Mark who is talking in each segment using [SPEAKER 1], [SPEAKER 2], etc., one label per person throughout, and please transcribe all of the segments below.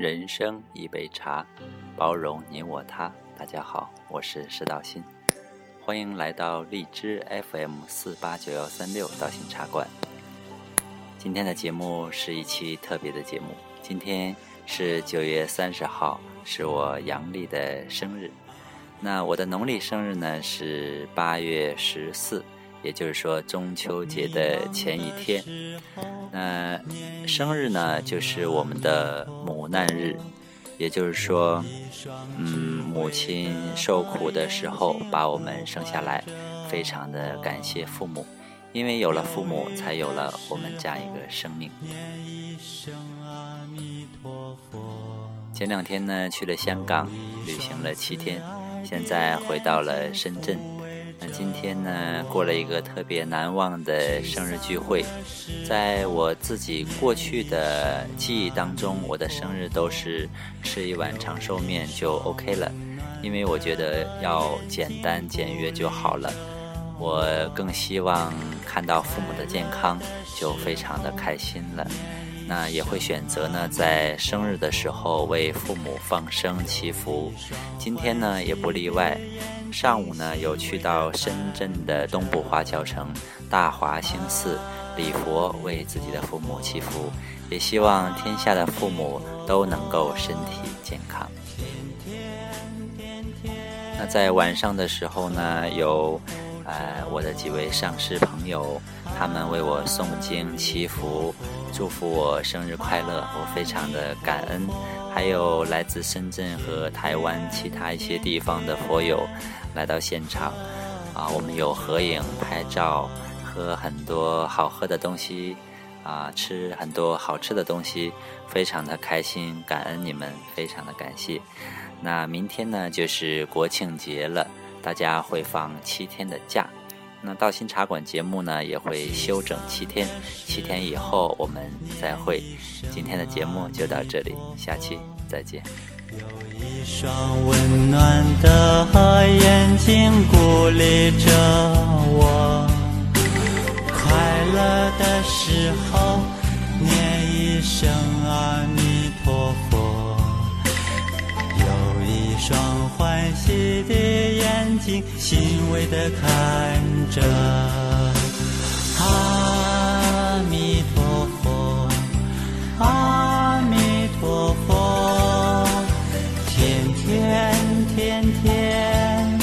[SPEAKER 1] 人生一杯茶，包容你我他。大家好，我是石道新，欢迎来到荔枝 FM 四八九幺三六道心茶馆。今天的节目是一期特别的节目，今天是九月三十号，是我阳历的生日。那我的农历生日呢是八月十四，也就是说中秋节的前一天。那生日呢就是我们的母难日，也就是说，嗯，母亲受苦的时候把我们生下来，非常的感谢父母。因为有了父母，才有了我们这样一个生命。前两天呢，去了香港旅行了七天，现在回到了深圳。今天呢，过了一个特别难忘的生日聚会。在我自己过去的记忆当中，我的生日都是吃一碗长寿面就 OK 了，因为我觉得要简单简约就好了。我更希望看到父母的健康，就非常的开心了。那也会选择呢，在生日的时候为父母放生祈福。今天呢也不例外。上午呢有去到深圳的东部华侨城大华兴寺礼佛，为自己的父母祈福，也希望天下的父母都能够身体健康。那在晚上的时候呢有。呃，我的几位上师朋友，他们为我诵经祈福，祝福我生日快乐，我非常的感恩。还有来自深圳和台湾其他一些地方的佛友来到现场，啊，我们有合影、拍照，喝很多好喝的东西，啊，吃很多好吃的东西，非常的开心，感恩你们，非常的感谢。那明天呢，就是国庆节了。大家会放七天的假，那道心茶馆节目呢也会休整七天，七天以后我们再会。今天的节目就到这里，下期再见。有一双温暖的眼睛鼓励着我，快乐的时候念一声阿弥陀佛。有一双欢喜的。欣慰地看着，阿弥陀佛，阿弥陀佛，天天天天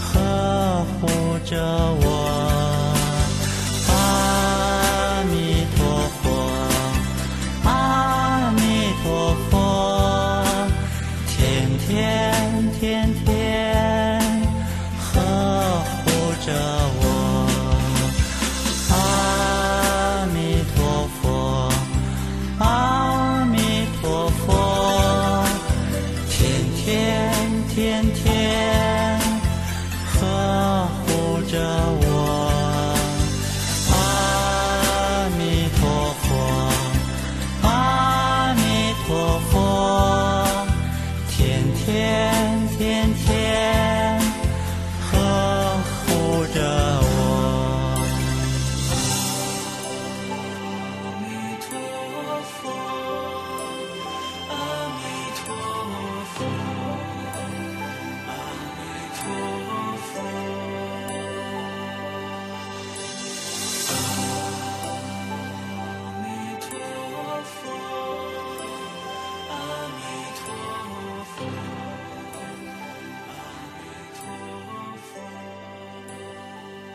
[SPEAKER 1] 呵护着我。阿弥陀佛，阿弥陀佛，天天天天呵护着我。